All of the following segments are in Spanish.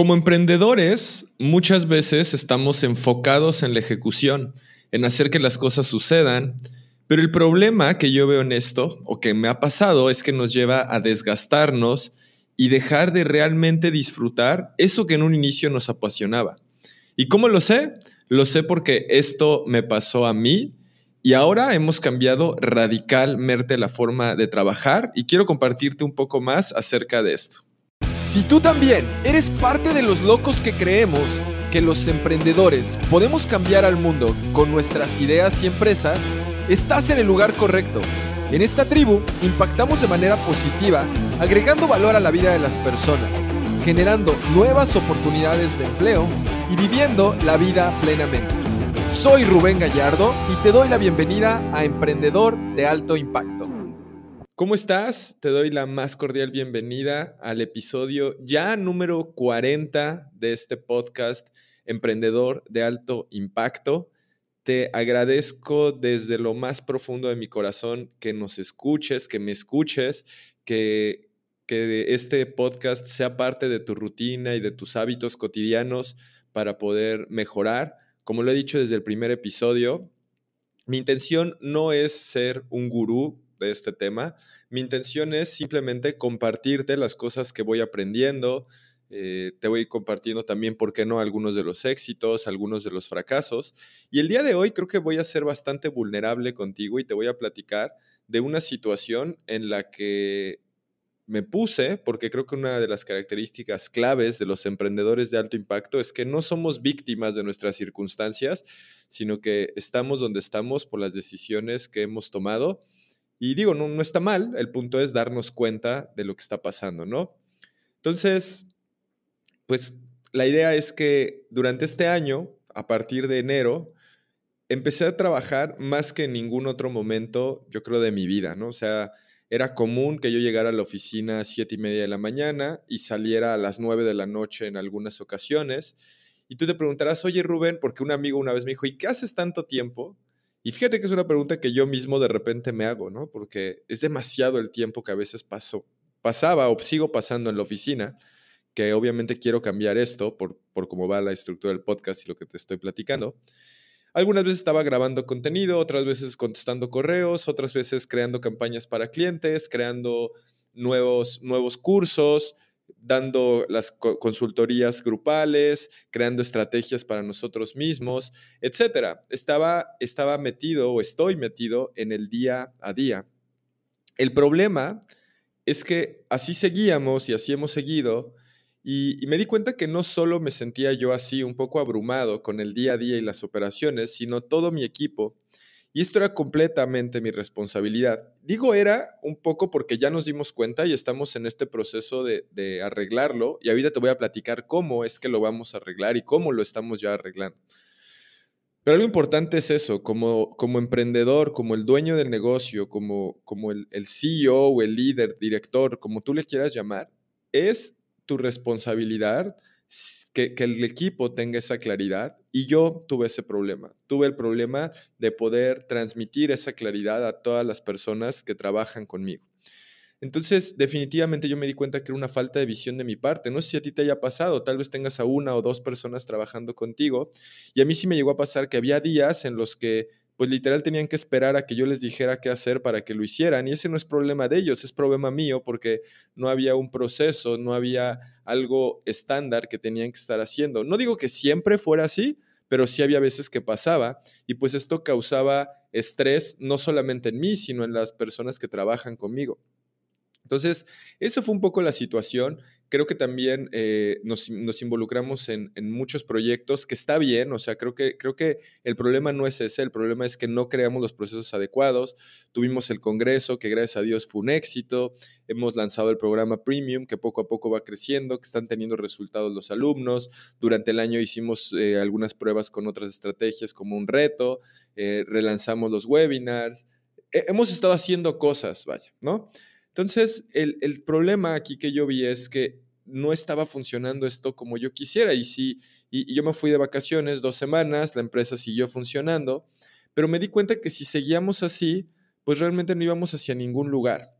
Como emprendedores, muchas veces estamos enfocados en la ejecución, en hacer que las cosas sucedan, pero el problema que yo veo en esto, o que me ha pasado, es que nos lleva a desgastarnos y dejar de realmente disfrutar eso que en un inicio nos apasionaba. ¿Y cómo lo sé? Lo sé porque esto me pasó a mí y ahora hemos cambiado radicalmente la forma de trabajar y quiero compartirte un poco más acerca de esto. Si tú también eres parte de los locos que creemos que los emprendedores podemos cambiar al mundo con nuestras ideas y empresas, estás en el lugar correcto. En esta tribu impactamos de manera positiva, agregando valor a la vida de las personas, generando nuevas oportunidades de empleo y viviendo la vida plenamente. Soy Rubén Gallardo y te doy la bienvenida a Emprendedor de Alto Impacto. ¿Cómo estás? Te doy la más cordial bienvenida al episodio ya número 40 de este podcast Emprendedor de Alto Impacto. Te agradezco desde lo más profundo de mi corazón que nos escuches, que me escuches, que, que este podcast sea parte de tu rutina y de tus hábitos cotidianos para poder mejorar. Como lo he dicho desde el primer episodio, mi intención no es ser un gurú de este tema. Mi intención es simplemente compartirte las cosas que voy aprendiendo. Eh, te voy compartiendo también, ¿por qué no?, algunos de los éxitos, algunos de los fracasos. Y el día de hoy creo que voy a ser bastante vulnerable contigo y te voy a platicar de una situación en la que me puse, porque creo que una de las características claves de los emprendedores de alto impacto es que no somos víctimas de nuestras circunstancias, sino que estamos donde estamos por las decisiones que hemos tomado y digo, no, no está mal, el punto es darnos cuenta de lo que está pasando, ¿no? Entonces, pues la idea es que durante este año, a partir de enero, empecé a trabajar más que en ningún otro momento, yo creo, de mi vida, ¿no? O sea, era común que yo llegara a la oficina a siete y media de la mañana y saliera a las nueve de la noche en algunas ocasiones. Y tú te preguntarás, oye Rubén, porque un amigo una vez me dijo, ¿y qué haces tanto tiempo? Y fíjate que es una pregunta que yo mismo de repente me hago, ¿no? Porque es demasiado el tiempo que a veces paso, pasaba o sigo pasando en la oficina, que obviamente quiero cambiar esto por, por cómo va la estructura del podcast y lo que te estoy platicando. Algunas veces estaba grabando contenido, otras veces contestando correos, otras veces creando campañas para clientes, creando nuevos, nuevos cursos, dando las consultorías grupales, creando estrategias para nosotros mismos, etcétera. Estaba, estaba metido o estoy metido en el día a día. El problema es que así seguíamos y así hemos seguido y, y, me di cuenta que no solo me sentía yo así un poco abrumado con el día a día y las operaciones, sino todo mi equipo y esto era completamente mi responsabilidad. Digo era un poco porque ya nos dimos cuenta y estamos en este proceso de, arreglarlo. Y ahorita te voy a platicar cómo es que lo vamos a arreglar y cómo lo estamos ya arreglando. Pero lo importante es eso, como, como emprendedor, como el dueño del negocio, como, como el, el CEO o el líder, director, como tú le quieras llamar, es tu responsabilidad que, el equipo tenga esa claridad y yo tuve ese problema. Tuve el problema de poder transmitir esa claridad a todas las personas que trabajan conmigo. Entonces, definitivamente yo me di cuenta que era una falta de visión de mi parte. No sé si a ti te haya pasado, tal vez tengas a una o dos personas trabajando contigo. Y a mí sí me llegó a pasar que había días en los que pues literal tenían que esperar a que yo les dijera qué hacer para que lo hicieran. Y ese no es problema de ellos, es problema mío porque no había un proceso, no había algo estándar que tenían que estar haciendo. No digo que siempre fuera así, pero sí había veces que pasaba y pues esto causaba estrés no solamente en mí, sino en las personas que trabajan conmigo. Entonces, eso fue un poco la situación creo que también eh, nos, involucramos en, muchos proyectos, que está bien, o sea, creo que, creo que el problema no es ese, el problema es que no creamos los procesos adecuados. Tuvimos el Congreso, que gracias a Dios fue un éxito. Hemos lanzado el programa Premium, que poco a poco va creciendo, que están teniendo resultados los alumnos. Durante el año hicimos eh, algunas pruebas con otras estrategias como un reto, eh, relanzamos los webinars. hemos estado haciendo cosas, vaya, ¿no? Entonces, el, problema aquí que yo vi es que no estaba funcionando esto como yo quisiera. Y, si, y, yo me fui de vacaciones dos semanas, la empresa siguió funcionando, pero me di cuenta que si seguíamos así, pues realmente no íbamos hacia ningún lugar.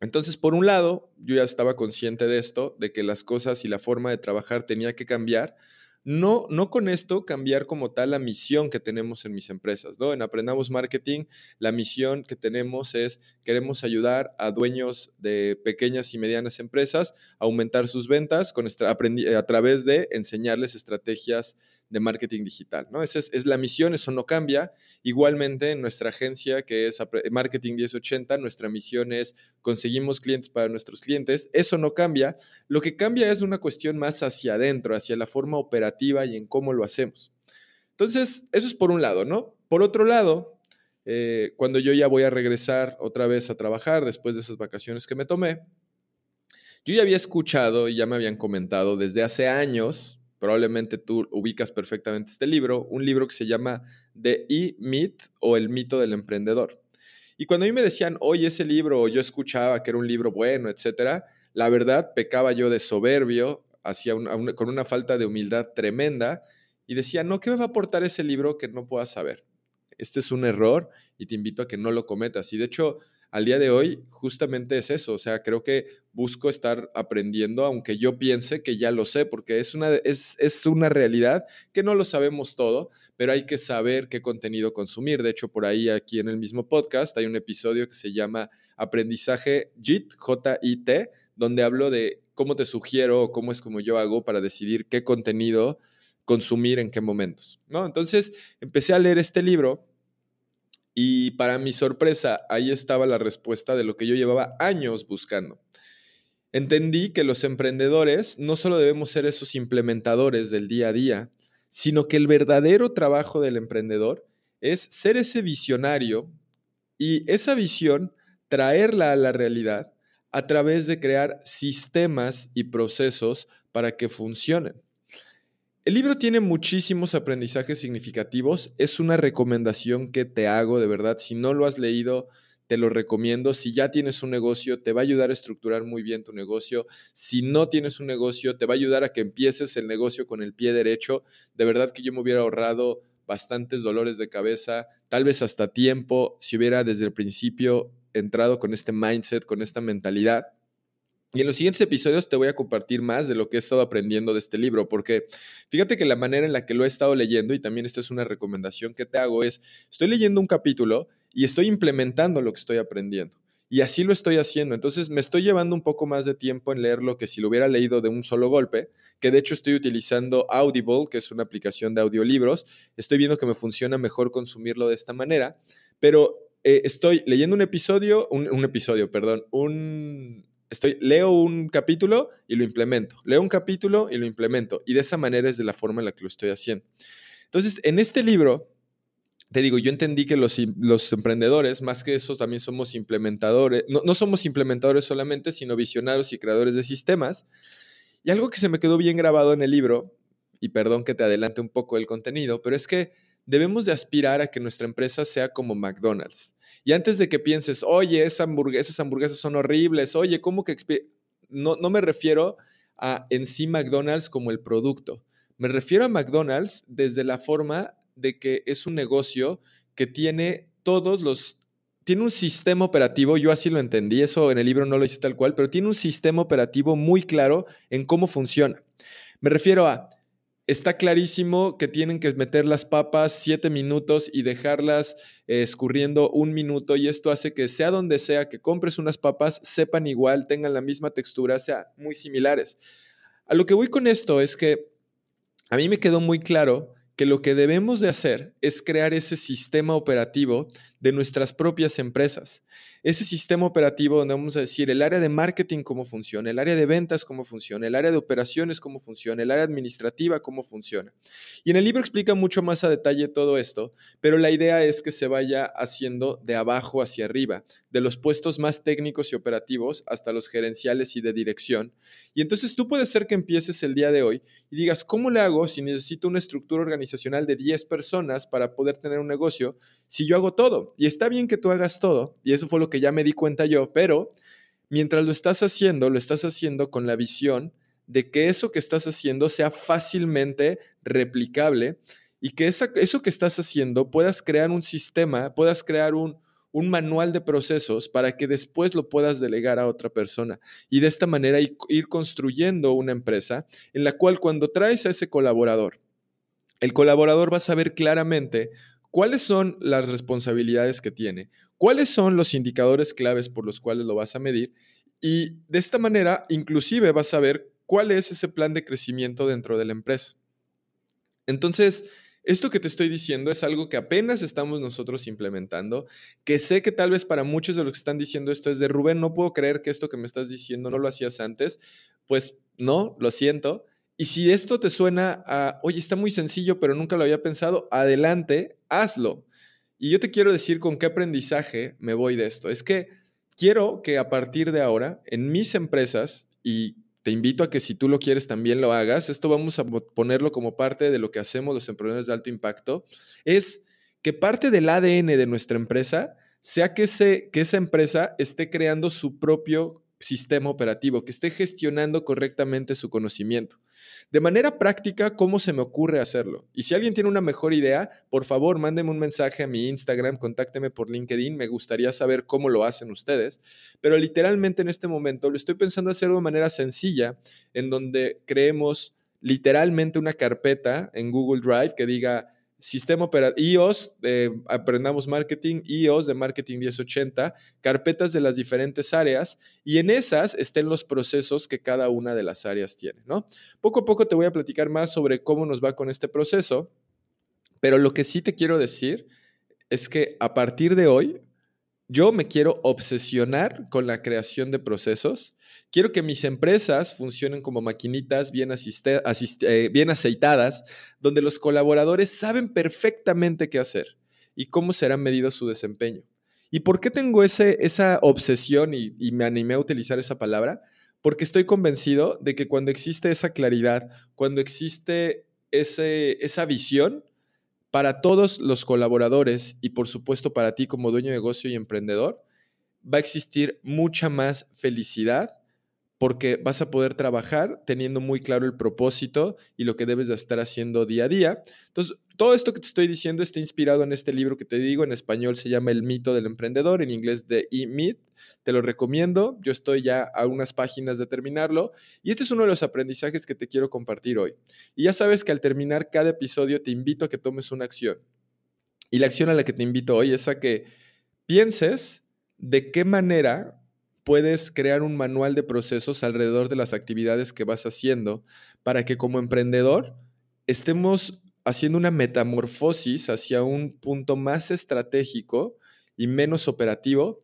Entonces, por un lado, yo ya estaba consciente de esto, de que las cosas y la forma de trabajar tenía que cambiar, no, no con esto cambiar como tal la misión que tenemos en mis empresas, ¿no? En Aprendamos Marketing, la misión que tenemos es, queremos ayudar a dueños de pequeñas y medianas empresas a aumentar sus ventas con a través de enseñarles estrategias de marketing digital, ¿no? Esa es, la misión, eso no cambia. Igualmente, en nuestra agencia, que es Marketing 1080, nuestra misión es conseguimos clientes para nuestros clientes. Eso no cambia. Lo que cambia es una cuestión más hacia adentro, hacia la forma operativa y en cómo lo hacemos. Entonces, eso es por un lado, ¿no? Por otro lado, eh, cuando yo ya voy a regresar otra vez a trabajar después de esas vacaciones que me tomé, yo ya había escuchado y ya me habían comentado desde hace años, probablemente tú ubicas perfectamente este libro, un libro que se llama The E-Myth o El mito del emprendedor. Y cuando a mí me decían, oye, ese libro, o yo escuchaba que era un libro bueno, etcétera, la verdad pecaba yo de soberbio, hacia con una falta de humildad tremenda, y decía, no, ¿qué me va a aportar ese libro que no pueda saber? Este es un error y te invito a que no lo cometas. Y de hecho, al día de hoy justamente es eso, o sea, creo que busco estar aprendiendo, aunque yo piense que ya lo sé, porque es una, es, es una realidad que no lo sabemos todo, pero hay que saber qué contenido consumir. De hecho, por ahí aquí en el mismo podcast hay un episodio que se llama Aprendizaje JIT, J-I-T, donde hablo de cómo te sugiero o cómo es como yo hago para decidir qué contenido consumir en qué momentos, ¿no? Entonces, empecé a leer este libro y para mi sorpresa, ahí estaba la respuesta de lo que yo llevaba años buscando. Entendí que los emprendedores no solo debemos ser esos implementadores del día a día, sino que el verdadero trabajo del emprendedor es ser ese visionario y esa visión traerla a la realidad a través de crear sistemas y procesos para que funcionen. El libro tiene muchísimos aprendizajes significativos. Es una recomendación que te hago de verdad. Si no lo has leído, te lo recomiendo. Si ya tienes un negocio, te va a ayudar a estructurar muy bien tu negocio. Si no tienes un negocio, te va a ayudar a que empieces el negocio con el pie derecho. De verdad que yo me hubiera ahorrado bastantes dolores de cabeza, tal vez hasta tiempo, si hubiera desde el principio entrado con este mindset, con esta mentalidad. Y en los siguientes episodios te voy a compartir más de lo que he estado aprendiendo de este libro, porque fíjate que la manera en la que lo he estado leyendo, y también esta es una recomendación que te hago, es, estoy leyendo un capítulo y estoy implementando lo que estoy aprendiendo. Y así lo estoy haciendo. Entonces me estoy llevando un poco más de tiempo en leerlo que si lo hubiera leído de un solo golpe, que de hecho estoy utilizando Audible, que es una aplicación de audiolibros. Estoy viendo que me funciona mejor consumirlo de esta manera, pero eh, estoy leyendo un episodio, un episodio, perdón, un Estoy, leo un capítulo y lo implemento. Leo un capítulo y lo implemento. Y de esa manera es de la forma en la que lo estoy haciendo. Entonces, en este libro, te digo, yo entendí que los, emprendedores, más que eso, también somos implementadores. No, no somos implementadores solamente, sino visionarios y creadores de sistemas. Y algo que se me quedó bien grabado en el libro, y perdón que te adelante un poco el contenido, pero es que debemos de aspirar a que nuestra empresa sea como McDonald's. Y antes de que pienses, oye, esas hamburguesas, hamburguesas son horribles, oye, ¿cómo que... No, no me refiero a en sí McDonald's como el producto. Me refiero a McDonald's desde la forma de que es un negocio que tiene todos los... Tiene un sistema operativo, yo así lo entendí, eso en el libro no lo hice tal cual, pero tiene un sistema operativo muy claro en cómo funciona. Me refiero a, está clarísimo que tienen que meter las papas siete minutos y dejarlas eh, escurriendo un minuto y esto hace que sea donde sea que compres unas papas, sepan igual, tengan la misma textura, sea muy similares. A lo que voy con esto es que a mí me quedó muy claro que lo que debemos de hacer es crear ese sistema operativo de nuestras propias empresas ese sistema operativo donde vamos a decir el área de marketing cómo funciona, el área de ventas cómo funciona, el área de operaciones cómo funciona, el área administrativa cómo funciona. Y en el libro explica mucho más a detalle todo esto, pero la idea es que se vaya haciendo de abajo hacia arriba, de los puestos más técnicos y operativos hasta los gerenciales y de dirección. Y entonces tú puedes ser que empieces el día de hoy y digas, ¿cómo le hago si necesito una estructura organizacional de 10 personas para poder tener un negocio si yo hago todo? Y está bien que tú hagas todo, y eso fue lo que que ya me di cuenta yo, pero mientras lo estás haciendo, lo estás haciendo con la visión de que eso que estás haciendo sea fácilmente replicable y que eso que estás haciendo puedas crear un sistema, puedas crear un, un manual de procesos para que después lo puedas delegar a otra persona. Y de esta manera ir construyendo una empresa en la cual cuando traes a ese colaborador, el colaborador va a saber claramente cuáles son las responsabilidades que tiene, cuáles son los indicadores claves por los cuales lo vas a medir y de esta manera inclusive vas a ver cuál es ese plan de crecimiento dentro de la empresa. Entonces, esto que te estoy diciendo es algo que apenas estamos nosotros implementando, que sé que tal vez para muchos de los que están diciendo esto es de Rubén, no puedo creer que esto que me estás diciendo no lo hacías antes. Pues no, lo siento. Y si esto te suena a, oye, está muy sencillo, pero nunca lo había pensado, adelante, hazlo. Y yo te quiero decir con qué aprendizaje me voy de esto. Es que quiero que a partir de ahora, en mis empresas, y te invito a que si tú lo quieres también lo hagas. Esto vamos a ponerlo como parte de lo que hacemos los emprendedores de alto impacto. Es que parte del ADN de nuestra empresa sea que, que esa empresa esté creando su propio sistema operativo, que esté gestionando correctamente su conocimiento. De manera práctica, ¿cómo se me ocurre hacerlo? Y si alguien tiene una mejor idea, por favor, mándeme un mensaje a mi Instagram, contácteme por LinkedIn, me gustaría saber cómo lo hacen ustedes. Pero literalmente en este momento lo estoy pensando hacer de manera sencilla, en donde creemos literalmente una carpeta en Google Drive que diga sistema operativo, iOS de Aprendamos Marketing, iOS de Marketing 1080, carpetas de las diferentes áreas y en esas estén los procesos que cada una de las áreas tiene, ¿no? Poco a poco te voy a platicar más sobre cómo nos va con este proceso, pero lo que sí te quiero decir es que a partir de hoy yo me quiero obsesionar con la creación de procesos. Quiero que mis empresas funcionen como maquinitas bien, eh, bien aceitadas, donde los colaboradores saben perfectamente qué hacer y cómo será medido su desempeño. ¿Y por qué tengo ese, esa obsesión y, y me animé a utilizar esa palabra? Porque estoy convencido de que cuando existe esa claridad, cuando existe ese, esa visión, para todos los colaboradores y por supuesto para ti como dueño de negocio y emprendedor, va a existir mucha más felicidad porque vas a poder trabajar teniendo muy claro el propósito y lo que debes de estar haciendo día a día. Entonces, todo esto que te estoy diciendo está inspirado en este libro que te digo, en español se llama El mito del emprendedor, en inglés de E-Myth. Te lo recomiendo, yo estoy ya a unas páginas de terminarlo y este es uno de los aprendizajes que te quiero compartir hoy. Y ya sabes que al terminar cada episodio te invito a que tomes una acción. Y la acción a la que te invito hoy es a que pienses de qué manera puedes crear un manual de procesos alrededor de las actividades que vas haciendo para que como emprendedor estemos haciendo una metamorfosis hacia un punto más estratégico y menos operativo,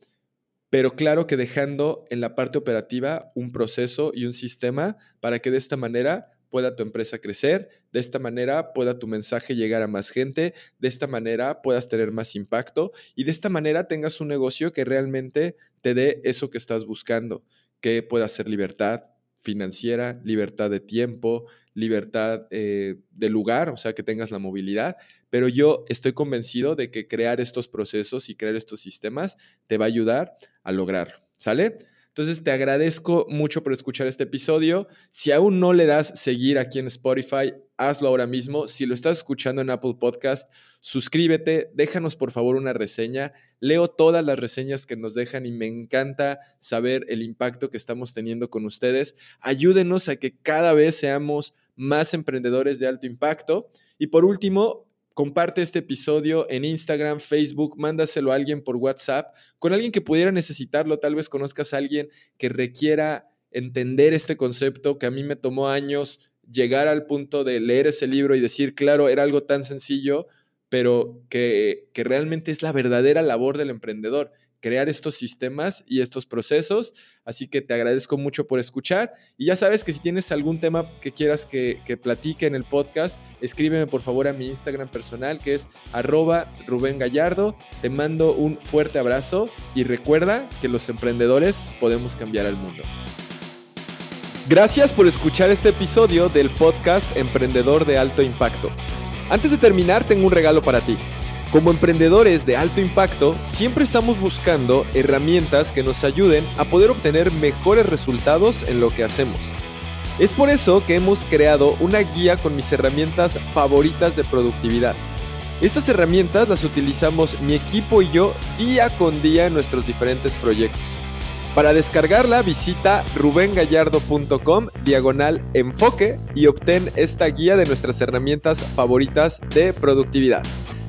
pero claro que dejando en la parte operativa un proceso y un sistema para que de esta manera pueda tu empresa crecer, de esta manera pueda tu mensaje llegar a más gente, de esta manera puedas tener más impacto y de esta manera tengas un negocio que realmente te dé eso que estás buscando, que pueda ser libertad financiera, libertad de tiempo, libertad eh, de lugar, o sea, que tengas la movilidad. Pero yo estoy convencido de que crear estos procesos y crear estos sistemas te va a ayudar a lograrlo. ¿Sale? Entonces te agradezco mucho por escuchar este episodio. Si aún no le das seguir aquí en Spotify, hazlo ahora mismo. Si lo estás escuchando en Apple Podcast, suscríbete, déjanos por favor una reseña. Leo todas las reseñas que nos dejan y me encanta saber el impacto que estamos teniendo con ustedes. Ayúdenos a que cada vez seamos más emprendedores de alto impacto. Y por último, Comparte este episodio en Instagram, Facebook, mándaselo a alguien por WhatsApp, con alguien que pudiera necesitarlo. Tal vez conozcas a alguien que requiera entender este concepto que a mí me tomó años llegar al punto de leer ese libro y decir, claro, era algo tan sencillo, pero que, que realmente es la verdadera labor del emprendedor crear estos sistemas y estos procesos. Así que te agradezco mucho por escuchar. Y ya sabes que si tienes algún tema que quieras que, platique en el podcast, escríbeme por favor a mi Instagram personal que es arroba Rubén Gallardo. Te mando un fuerte abrazo y recuerda que los emprendedores podemos cambiar al mundo. Gracias por escuchar este episodio del podcast Emprendedor de Alto Impacto. Antes de terminar, tengo un regalo para ti. Como emprendedores de alto impacto, siempre estamos buscando herramientas que nos ayuden a poder obtener mejores resultados en lo que hacemos. Es por eso que hemos creado una guía con mis herramientas favoritas de productividad. Estas herramientas las utilizamos mi equipo y yo día con día en nuestros diferentes proyectos. Para descargarla visita rubengallardo.com diagonal enfoque y obtén esta guía de nuestras herramientas favoritas de productividad.